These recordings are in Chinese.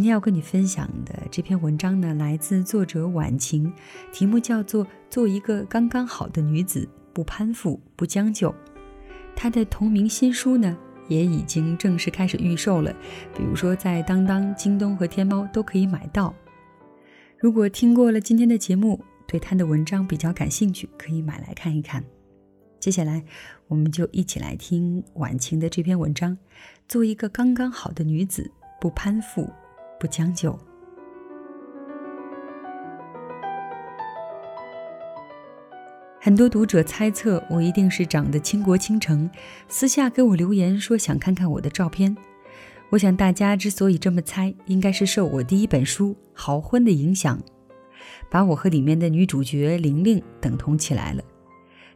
今天要跟你分享的这篇文章呢，来自作者婉晴，题目叫做《做一个刚刚好的女子，不攀附，不将就》。她的同名新书呢，也已经正式开始预售了，比如说在当当、京东和天猫都可以买到。如果听过了今天的节目，对她的文章比较感兴趣，可以买来看一看。接下来，我们就一起来听婉晴的这篇文章，《做一个刚刚好的女子，不攀附》。不将就。很多读者猜测我一定是长得倾国倾城，私下给我留言说想看看我的照片。我想大家之所以这么猜，应该是受我第一本书《豪婚》的影响，把我和里面的女主角玲玲等同起来了。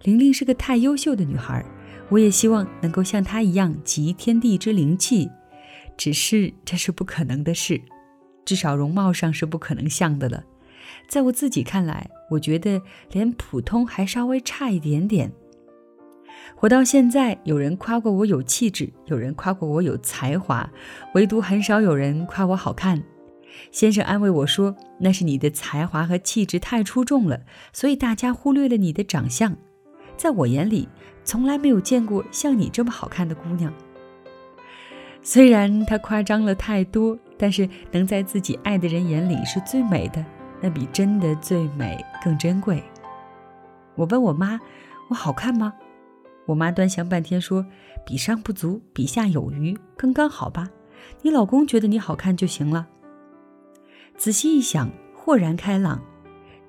玲玲是个太优秀的女孩，我也希望能够像她一样集天地之灵气，只是这是不可能的事。至少容貌上是不可能像的了，在我自己看来，我觉得连普通还稍微差一点点。活到现在，有人夸过我有气质，有人夸过我有才华，唯独很少有人夸我好看。先生安慰我说：“那是你的才华和气质太出众了，所以大家忽略了你的长相。在我眼里，从来没有见过像你这么好看的姑娘。”虽然他夸张了太多。但是能在自己爱的人眼里是最美的，那比真的最美更珍贵。我问我妈：“我好看吗？”我妈端详半天说：“比上不足，比下有余，刚刚好吧。你老公觉得你好看就行了。”仔细一想，豁然开朗。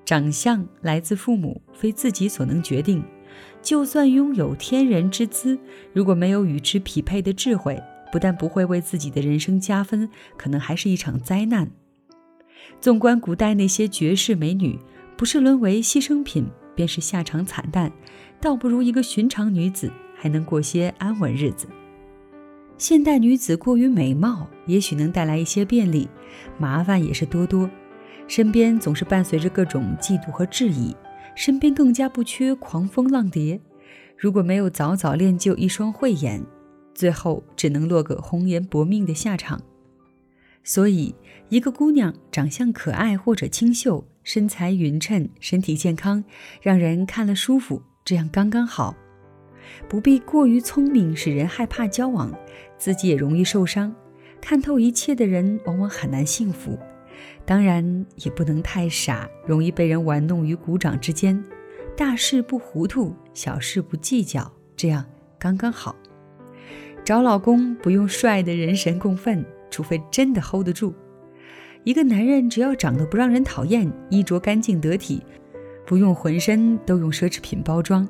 长相来自父母，非自己所能决定。就算拥有天人之姿，如果没有与之匹配的智慧。不但不会为自己的人生加分，可能还是一场灾难。纵观古代那些绝世美女，不是沦为牺牲品，便是下场惨淡，倒不如一个寻常女子还能过些安稳日子。现代女子过于美貌，也许能带来一些便利，麻烦也是多多。身边总是伴随着各种嫉妒和质疑，身边更加不缺狂风浪蝶。如果没有早早练就一双慧眼，最后只能落个红颜薄命的下场，所以一个姑娘长相可爱或者清秀，身材匀称，身体健康，让人看了舒服，这样刚刚好，不必过于聪明，使人害怕交往，自己也容易受伤。看透一切的人往往很难幸福，当然也不能太傻，容易被人玩弄于股掌之间。大事不糊涂，小事不计较，这样刚刚好。找老公不用帅的人神共愤，除非真的 hold 得住。一个男人只要长得不让人讨厌，衣着干净得体，不用浑身都用奢侈品包装，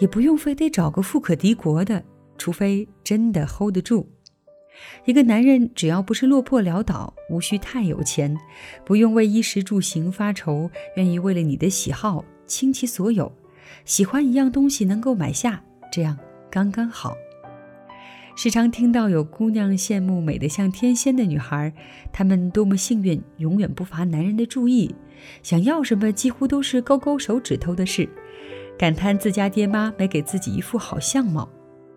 也不用非得找个富可敌国的，除非真的 hold 得住。一个男人只要不是落魄潦倒，无需太有钱，不用为衣食住行发愁，愿意为了你的喜好倾其所有，喜欢一样东西能够买下，这样刚刚好。时常听到有姑娘羡慕美得像天仙的女孩，她们多么幸运，永远不乏男人的注意，想要什么几乎都是勾勾手指头的事，感叹自家爹妈没给自己一副好相貌，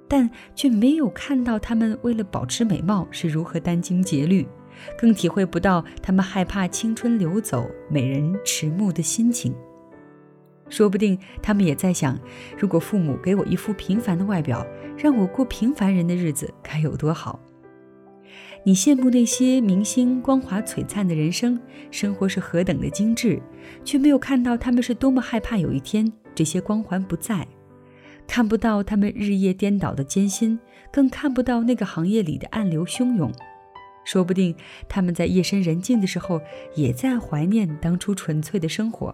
但却没有看到他们为了保持美貌是如何殚精竭虑，更体会不到他们害怕青春流走、美人迟暮的心情。说不定他们也在想，如果父母给我一副平凡的外表，让我过平凡人的日子，该有多好。你羡慕那些明星光华璀璨的人生，生活是何等的精致，却没有看到他们是多么害怕有一天这些光环不在，看不到他们日夜颠倒的艰辛，更看不到那个行业里的暗流汹涌。说不定他们在夜深人静的时候，也在怀念当初纯粹的生活。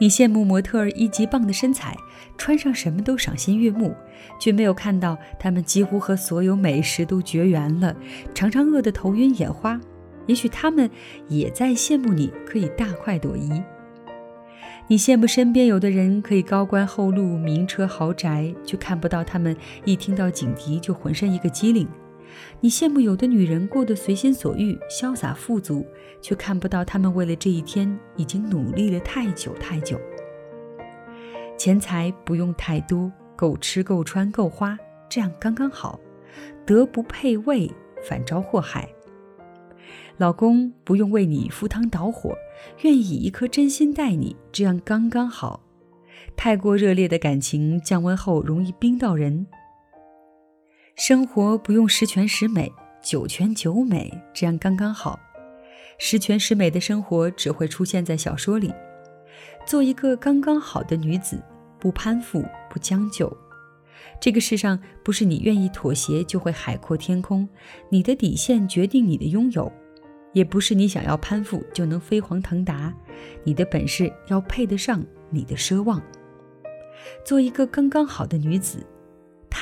你羡慕模特儿一级棒的身材，穿上什么都赏心悦目，却没有看到他们几乎和所有美食都绝缘了，常常饿得头晕眼花。也许他们也在羡慕你可以大快朵颐。你羡慕身边有的人可以高官厚禄、名车豪宅，却看不到他们一听到警笛就浑身一个机灵。你羡慕有的女人过得随心所欲、潇洒富足，却看不到她们为了这一天已经努力了太久太久。钱财不用太多，够吃够穿够花，这样刚刚好。德不配位，反招祸害。老公不用为你赴汤蹈火，愿意以一颗真心待你，这样刚刚好。太过热烈的感情降温后容易冰到人。生活不用十全十美，九全九美，这样刚刚好。十全十美的生活只会出现在小说里。做一个刚刚好的女子，不攀附，不将就。这个世上不是你愿意妥协就会海阔天空，你的底线决定你的拥有，也不是你想要攀附就能飞黄腾达。你的本事要配得上你的奢望。做一个刚刚好的女子。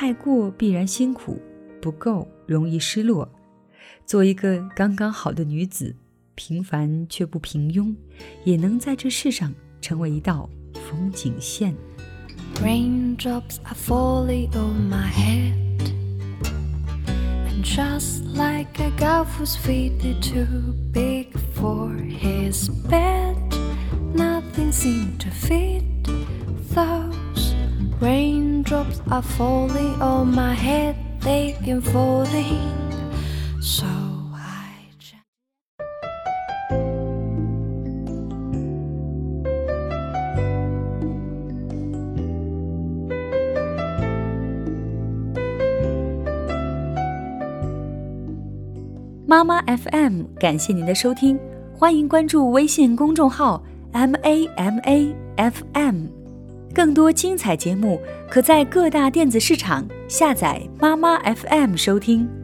太过必然辛苦，不够容易失落。做一个刚刚好的女子，平凡却不平庸，也能在这世上成为一道风景线。Raindrops are falling on my head, drops are falling on my head，they've been falling。So I 妈妈 FM，感谢您的收听，欢迎关注微信公众号 MAMAFM。更多精彩节目，可在各大电子市场下载妈妈 FM 收听。